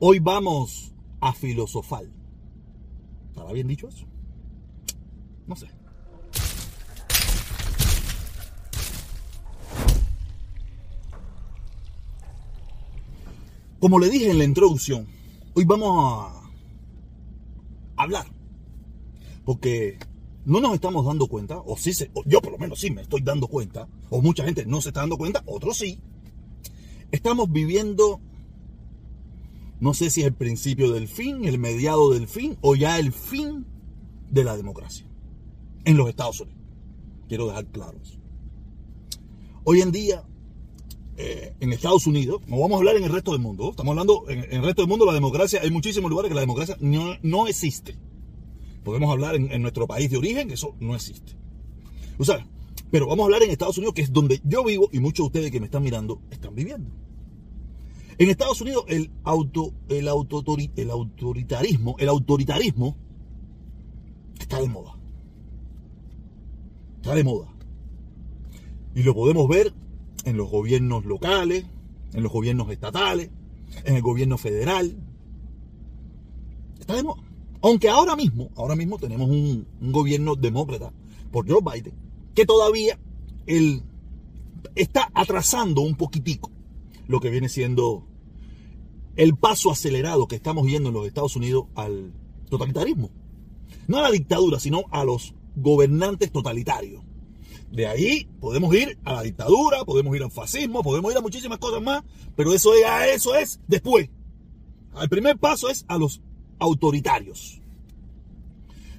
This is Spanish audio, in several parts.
Hoy vamos a filosofar. ¿Estará bien dicho eso? No sé. Como le dije en la introducción, hoy vamos a hablar. Porque no nos estamos dando cuenta, o sí, se, o yo por lo menos sí me estoy dando cuenta, o mucha gente no se está dando cuenta, otros sí. Estamos viviendo, no sé si es el principio del fin, el mediado del fin, o ya el fin de la democracia en los Estados Unidos. Quiero dejar claro eso. Hoy en día, eh, en Estados Unidos, no vamos a hablar en el resto del mundo, estamos hablando en, el resto del mundo, la democracia, hay muchísimos lugares que la democracia no, no existe. Podemos hablar en, nuestro país de origen, eso no existe. O pero vamos a hablar en Estados Unidos, que es donde yo vivo y muchos de ustedes que me están mirando están viviendo. En Estados Unidos el, auto, el, el autoritarismo, el autoritarismo está de moda. Está de moda. Y lo podemos ver en los gobiernos locales, en los gobiernos estatales, en el gobierno federal. Está de moda. Aunque ahora mismo, ahora mismo tenemos un, un gobierno demócrata por Joe Biden, que todavía él está atrasando un poquitico lo que viene siendo el paso acelerado que estamos viendo en los Estados Unidos al totalitarismo. No a la dictadura, sino a los gobernantes totalitarios. De ahí podemos ir a la dictadura, podemos ir al fascismo, podemos ir a muchísimas cosas más, pero eso es, eso es después. El primer paso es a los autoritarios.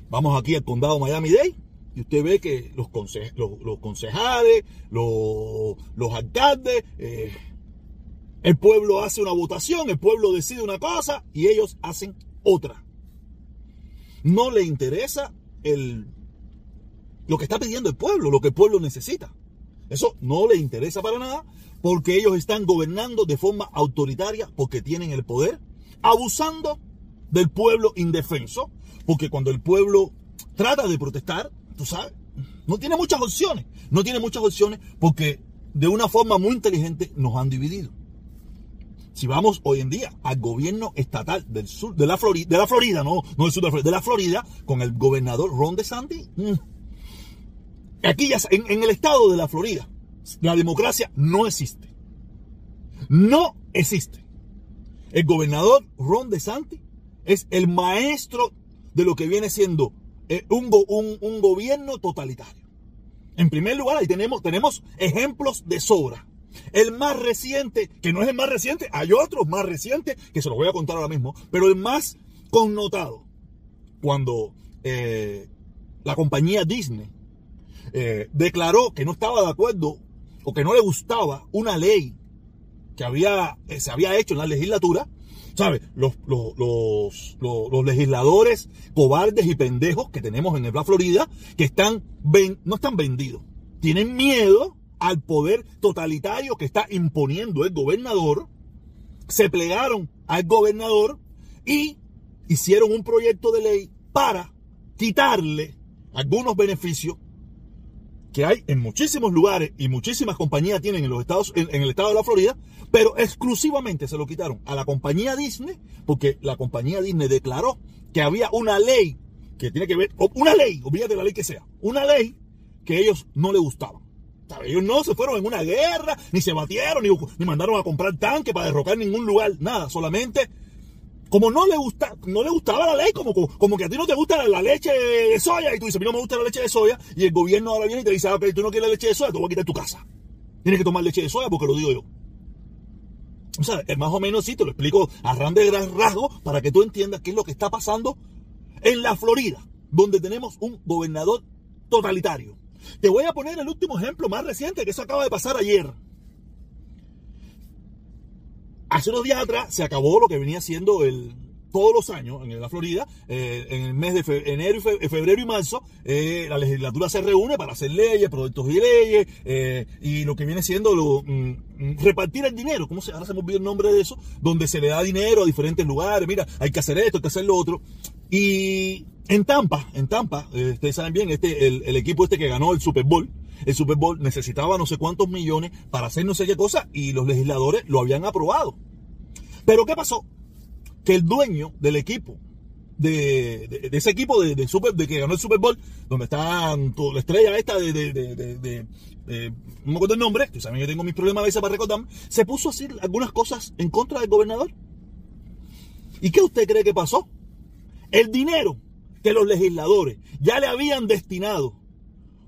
Vamos aquí al condado Miami-Dade y usted ve que los, los, concejales, los, los alcaldes, eh, el pueblo hace una votación, el pueblo decide una cosa y ellos hacen otra. No le interesa el, lo que está pidiendo el pueblo, lo que el pueblo necesita. Eso no le interesa para nada porque ellos están gobernando de forma autoritaria porque tienen el poder, abusando del pueblo indefenso, porque cuando el pueblo trata de protestar, tú sabes, no tiene muchas opciones, no tiene muchas opciones porque de una forma muy inteligente nos han dividido. Si vamos hoy en día al gobierno estatal del sur de la Florida, de la Florida, no, no del sur de la Florida, de la Florida, con el gobernador Ron DeSantis, mmm, aquí ya en, en el estado de la Florida, la democracia no existe. No existe. El gobernador Ron DeSantis es el maestro de lo que viene siendo eh, un, un, un, gobierno totalitario. En primer lugar, ahí tenemos, tenemos ejemplos de sobra. El más reciente, que no es el más reciente, hay otros más recientes, que se los voy a contar ahora mismo, pero el más connotado, cuando eh, la compañía Disney eh, declaró que no estaba de acuerdo o que no le gustaba una ley que había, eh, se había hecho en la legislatura, ¿sabes? Los, los, los, los, legisladores cobardes y pendejos que tenemos en Bla Florida, que están, no están vendidos, tienen miedo al poder totalitario que está imponiendo el gobernador, se plegaron al gobernador y hicieron un proyecto de ley para quitarle algunos beneficios que hay en muchísimos lugares y muchísimas compañías tienen en los estados en, el estado de la Florida, pero exclusivamente se lo quitaron a la compañía Disney porque la compañía Disney declaró que había una ley que tiene que ver una ley, olvídate la ley que sea, una ley que ellos no le gustaban. Ellos no se fueron en una guerra, ni se batieron, ni, ni mandaron a comprar tanques para derrocar ningún lugar, nada, solamente como no le gusta, no le gustaba la ley, como, como, que a ti no te gusta la leche de soya, y tú dices, a mí no me gusta la leche de soya, y el gobierno ahora viene y te dice, ah, ok, tú no quieres leche de soya, te voy a quitar tu casa. Tienes que tomar leche de soya porque lo digo yo. O sea, es más o menos así, te lo explico a grandes rasgos para que tú entiendas qué es lo que está pasando en la Florida, donde tenemos un gobernador totalitario. Te voy a poner el último ejemplo más reciente, que eso acaba de pasar ayer. Hace unos días atrás se acabó lo que venía siendo el, todos los años en la Florida, eh, en el mes de enero, fe, febrero y marzo, eh, la legislatura se reúne para hacer leyes, proyectos y leyes, eh, y lo que viene siendo lo, mm, repartir el dinero, ¿cómo se, ahora se me olvidó el nombre de eso? Donde se le da dinero a diferentes lugares, mira, hay que hacer esto, hay que hacer lo otro. Y en Tampa, en Tampa, eh, ustedes saben bien, este, el, el equipo este que ganó el Super Bowl, el Super Bowl necesitaba no sé cuántos millones para hacer no sé qué cosa y los legisladores lo habían aprobado. Pero ¿qué pasó? que el dueño del equipo, de, ese equipo de, Super, de que ganó el Super Bowl, donde está la estrella esta de, no me acuerdo el nombre, que saben que tengo mis problemas a veces para recordarme, se puso a decir algunas cosas en contra del gobernador. ¿Y qué usted cree que pasó? El dinero que los legisladores ya le habían destinado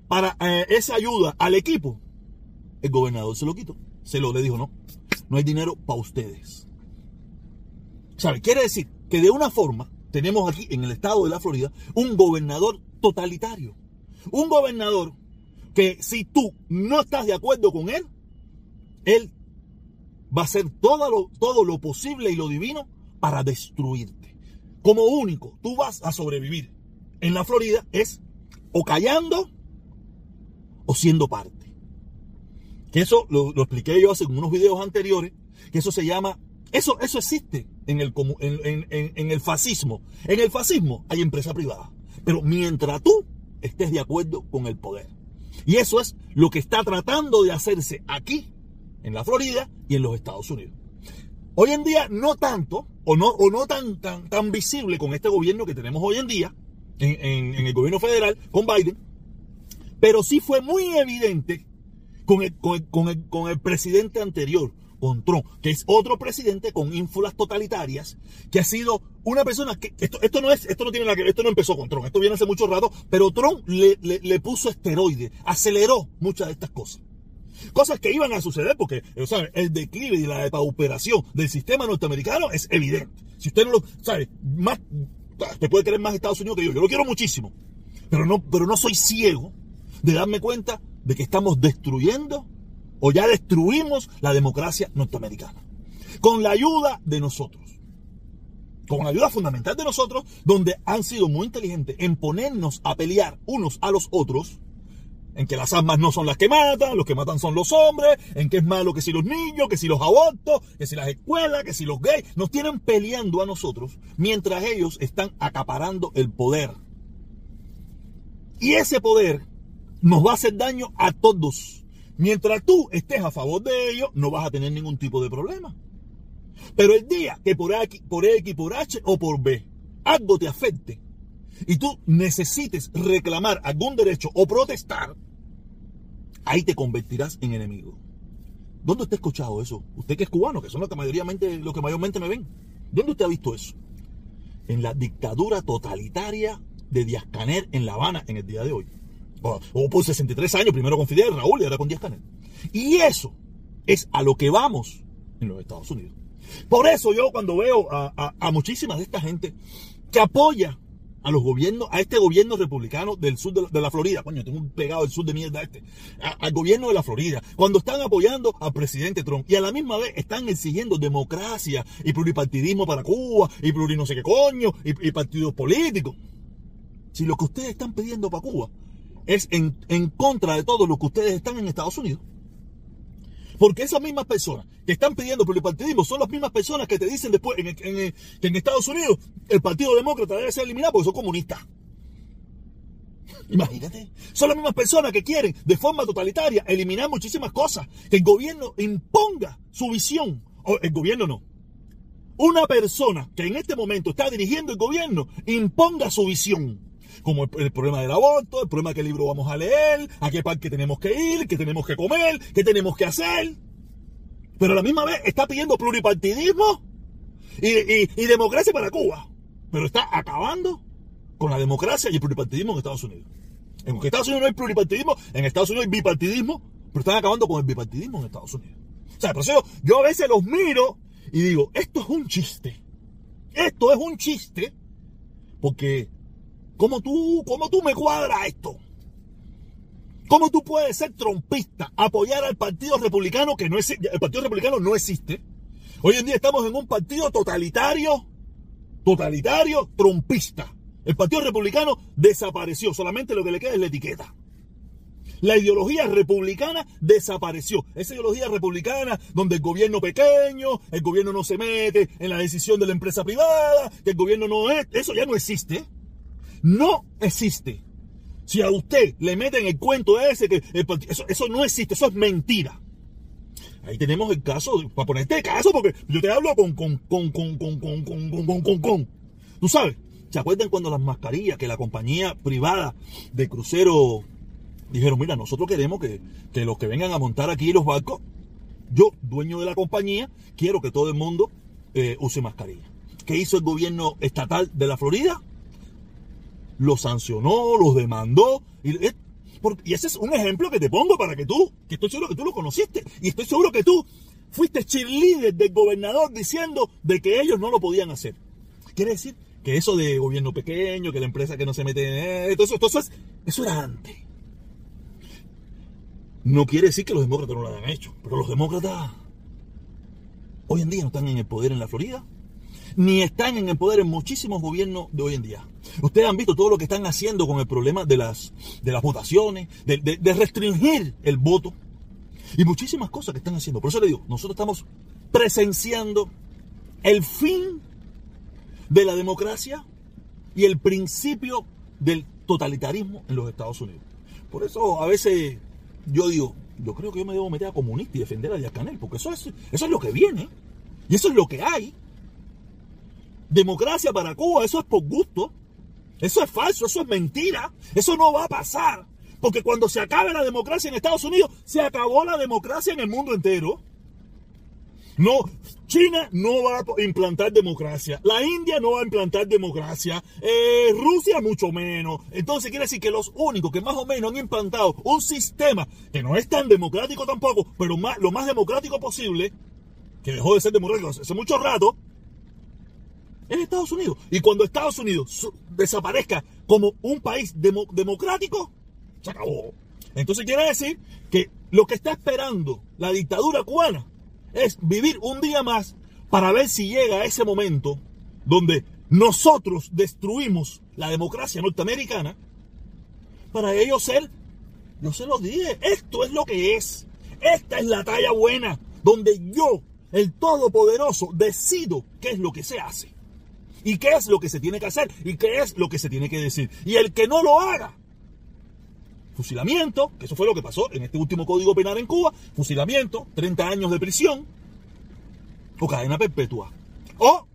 para eh, esa ayuda al equipo, el gobernador se lo quitó. Se lo le dijo, no, no hay dinero para ustedes. ¿Sabe? Quiere decir que de una forma tenemos aquí en el estado de la Florida un gobernador totalitario. Un gobernador que si tú no estás de acuerdo con él, él va a hacer todo todo lo posible y lo divino para destruirte. Como único, tú vas a sobrevivir en la Florida es o callando o siendo parte. Que eso lo, expliqué yo hace unos videos anteriores, que eso se llama, eso, eso existe en el, en, el fascismo. En el fascismo hay empresa privada, pero mientras tú estés de acuerdo con el poder. Y eso es lo que está tratando de hacerse aquí, en la Florida y en los Estados Unidos. Hoy en día no tanto, o no, o no tan, tan, tan visible con este gobierno que tenemos hoy en día, en, el gobierno federal, con Biden, pero sí fue muy evidente con el, con el, presidente anterior, con Trump, que es otro presidente con ínfulas totalitarias, que ha sido una persona que esto, esto no es, esto no tiene nada que esto no empezó con Trump, esto viene hace mucho rato, pero Trump le, le, puso esteroides, aceleró muchas de estas cosas. Cosas que iban a suceder porque el declive y la depauperación del sistema norteamericano es evidente. Si usted no lo sabe, más, usted puede querer más Estados Unidos que yo, yo lo quiero muchísimo, pero no, pero no soy ciego de darme cuenta de que estamos destruyendo o ya destruimos la democracia norteamericana. Con la ayuda de nosotros. Con la ayuda fundamental de nosotros, donde han sido muy inteligentes en ponernos a pelear unos a los otros, en que las armas no son las que matan, los que matan son los hombres, en que es malo que si los niños, que si los abortos, que si las escuelas, que si los gays, nos tienen peleando a nosotros, mientras ellos están acaparando el poder. Y ese poder nos va a hacer daño a todos. Mientras tú estés a favor de ellos, no vas a tener ningún tipo de problema. Pero el día que por X, por X, por H o por B, algo te afecte y tú necesites reclamar algún derecho o protestar, ahí te convertirás en enemigo. ¿Dónde usted ha escuchado eso? Usted que es cubano, que son los que, mayormente, los que mayormente me ven. ¿Dónde usted ha visto eso? En la dictadura totalitaria de Díaz Canel en La Habana en el día de hoy. O, por 63 años, primero con Fidel Raúl y ahora con Díaz Canel. Y eso es a lo que vamos en los Estados Unidos. Por eso yo cuando veo a, a, muchísimas de esta gente que apoya a los gobiernos, a este gobierno republicano del sur de la, Florida, coño, tengo un pegado del sur de mierda este, al gobierno de la Florida, cuando están apoyando al presidente Trump y a la misma vez están exigiendo democracia y pluripartidismo para Cuba y pluri no sé qué coño y, y partidos políticos. Si lo que ustedes están pidiendo para Cuba es en, en contra de todo lo que ustedes están en Estados Unidos. Porque esas mismas personas que están pidiendo pluripartidismo son las mismas personas que te dicen después que en Estados Unidos el Partido Demócrata debe ser eliminado porque son comunistas. Imagínate. Son las mismas personas que quieren de forma totalitaria eliminar muchísimas cosas. Que el gobierno imponga su visión. O el gobierno no. Una persona que en este momento está dirigiendo el gobierno imponga su visión como el, problema del aborto, el problema de qué libro vamos a leer, a qué parque tenemos que ir, qué tenemos que comer, qué tenemos que hacer. Pero a la misma vez está pidiendo pluripartidismo y, democracia para Cuba. Pero está acabando con la democracia y el pluripartidismo en Estados Unidos. En Estados Unidos no hay pluripartidismo, en Estados Unidos hay bipartidismo, pero están acabando con el bipartidismo en Estados Unidos. O sea, por eso yo a veces los miro y digo, esto es un chiste. Esto es un chiste porque ¿Cómo tú, cómo tú me cuadras esto? ¿Cómo tú puedes ser trompista, apoyar al Partido Republicano que no existe? El Partido Republicano no existe. Hoy en día estamos en un partido totalitario, totalitario, trompista. El Partido Republicano desapareció, solamente lo que le queda es la etiqueta. La ideología republicana desapareció. Esa ideología republicana donde el gobierno pequeño, el gobierno no se mete en la decisión de la empresa privada, que el gobierno no es, eso ya no existe no existe. Si a usted le meten el cuento ese, que eso, no existe, eso es mentira. Ahí tenemos el caso, para ponerte caso, porque yo te hablo con, con, con, con, con, con, con, con, con, con. Tú sabes, ¿se acuerdan cuando las mascarillas que la compañía privada de crucero dijeron, mira, nosotros queremos que, que los que vengan a montar aquí los barcos, yo, dueño de la compañía, quiero que todo el mundo eh, use mascarilla. ¿Qué hizo el gobierno estatal de la Florida? Los sancionó, los demandó. Y, y ese es un ejemplo que te pongo para que tú, que estoy seguro que tú lo conociste, y estoy seguro que tú fuiste cheerleader del gobernador diciendo de que ellos no lo podían hacer. Quiere decir que eso de gobierno pequeño, que la empresa que no se mete en esto, eso, entonces, eso era antes. No quiere decir que los demócratas no lo hayan hecho, pero los demócratas hoy en día no están en el poder en la Florida, ni están en el poder en muchísimos gobiernos de hoy en día. Ustedes han visto todo lo que están haciendo con el problema de las, de las votaciones, de, restringir el voto y muchísimas cosas que están haciendo. Por eso le digo, nosotros estamos presenciando el fin de la democracia y el principio del totalitarismo en los Estados Unidos. Por eso a veces yo digo, yo creo que yo me debo meter a comunista y defender a Díaz Canel, porque eso es, eso es lo que viene. Y eso es lo que hay. Democracia para Cuba, eso es por gusto. Eso es falso, eso es mentira. Eso no va a pasar. Porque cuando se acabe la democracia en Estados Unidos, se acabó la democracia en el mundo entero. No, China no va a implantar democracia. La India no va a implantar democracia. Eh, Rusia mucho menos. Entonces quiere decir que los únicos que más o menos han implantado un sistema que no es tan democrático tampoco, pero más, lo más democrático posible, que dejó de ser democrático hace mucho rato, es Estados Unidos. Y cuando Estados Unidos desaparezca como un país democrático, se acabó. Entonces quiere decir que lo que está esperando la dictadura cubana es vivir un día más para ver si llega ese momento donde nosotros destruimos la democracia norteamericana para ellos ser, yo se los dije, esto es lo que es. Esta es la talla buena, donde yo, el Todopoderoso, decido qué es lo que se hace. Y qué es lo que se tiene que hacer y qué es lo que se tiene que decir. Y el que no lo haga, fusilamiento, que eso fue lo que pasó en este último código penal en Cuba, fusilamiento, 30 años de prisión o cadena perpetua. O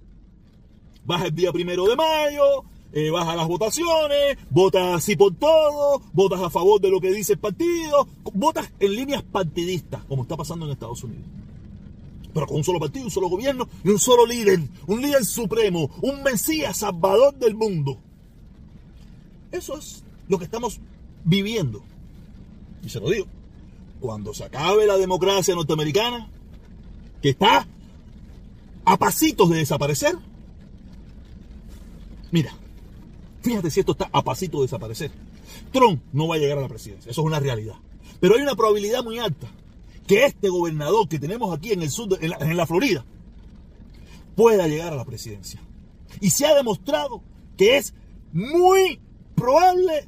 vas el día primero de mayo, eh, vas las votaciones, votas así por todo, votas a favor de lo que dice el partido, votas en líneas partidistas, como está pasando en Estados Unidos. Pero con un solo partido, un solo gobierno y un solo líder, un líder supremo, un Mesías salvador del mundo. Eso es lo que estamos viviendo. Y se lo digo, cuando se acabe la democracia norteamericana, que está a pasitos de desaparecer, mira, fíjate si esto está a pasitos de desaparecer. Trump no va a llegar a la presidencia, eso es una realidad. Pero hay una probabilidad muy alta que este gobernador que tenemos aquí en el sur, en la, en la Florida, pueda llegar a la presidencia. Y se ha demostrado que es muy probable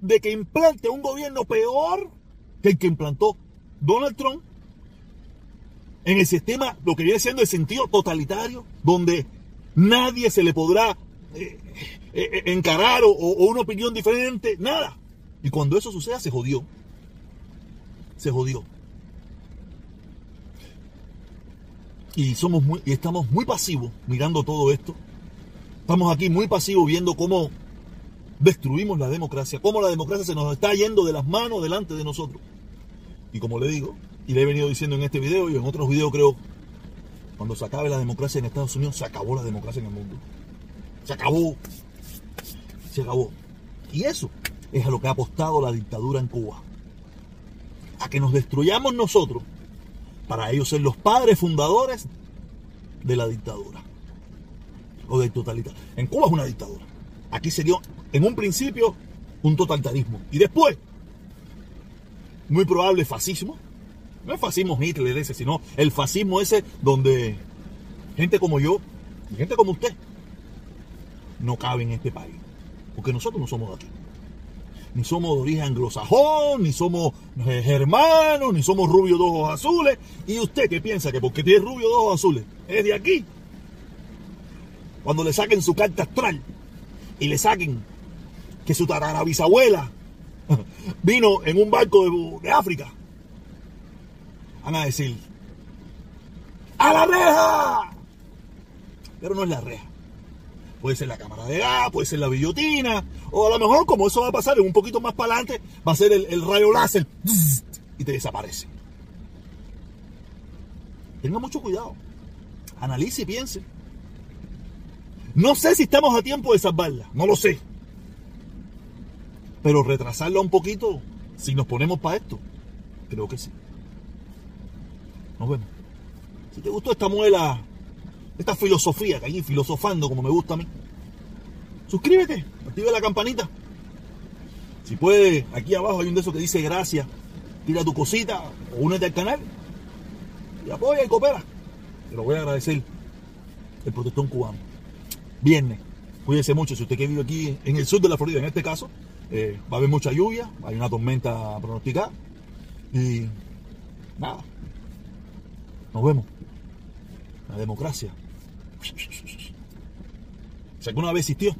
de que implante un gobierno peor que el que implantó Donald Trump en el sistema, lo que viene siendo el sentido totalitario, donde nadie se le podrá eh, eh, eh, encarar o, una opinión diferente, nada. Y cuando eso suceda, se jodió. Se jodió. Y, somos muy, y estamos muy pasivos mirando todo esto. Estamos aquí muy pasivos viendo cómo destruimos la democracia, cómo la democracia se nos está yendo de las manos delante de nosotros. Y como le digo, y le he venido diciendo en este video y en otros videos creo, cuando se acabe la democracia en Estados Unidos, se acabó la democracia en el mundo. Se acabó. Se acabó. Y eso es a lo que ha apostado la dictadura en Cuba. A que nos destruyamos nosotros para ellos ser los padres fundadores de la dictadura. O del totalitario. En Cuba es una dictadura. Aquí sería en un principio un totalitarismo. Y después, muy probable fascismo. No es fascismo Hitler ese, sino el fascismo ese donde gente como yo y gente como usted no cabe en este país. Porque nosotros no somos de aquí. Ni somos de origen anglosajón, ni somos eh, germanos, ni somos rubios de ojos azules. ¿Y usted qué piensa? Que porque tiene rubio de ojos azules es de aquí. Cuando le saquen su carta astral y le saquen que su bisabuela vino en un barco de, África. Van a decir, ¡A la reja! Pero no es la reja. Puede ser la cámara de gas, puede ser la billotina, o a lo mejor, como eso va a pasar un poquito más para adelante, va a ser el, rayo láser y te desaparece. Tenga mucho cuidado. Analice y piense. No sé si estamos a tiempo de salvarla, no lo sé. Pero retrasarla un poquito, si nos ponemos para esto, creo que sí. Nos. Si te gustó esta muela, esta filosofía que hay filosofando como me gusta a mí, suscríbete, activa la campanita. Si puedes, aquí abajo hay un de esos que dice gracias, tira tu cosita o únete al canal y apoya y coopera. Te lo voy a agradecer. El protestón cubano. Viernes. Cuídense mucho. Si usted que vive aquí en el sur de la Florida, en este caso, eh, va a haber mucha lluvia, hay una tormenta pronosticada. Y nada. Nos vemos. La democracia. Si alguna vez existió,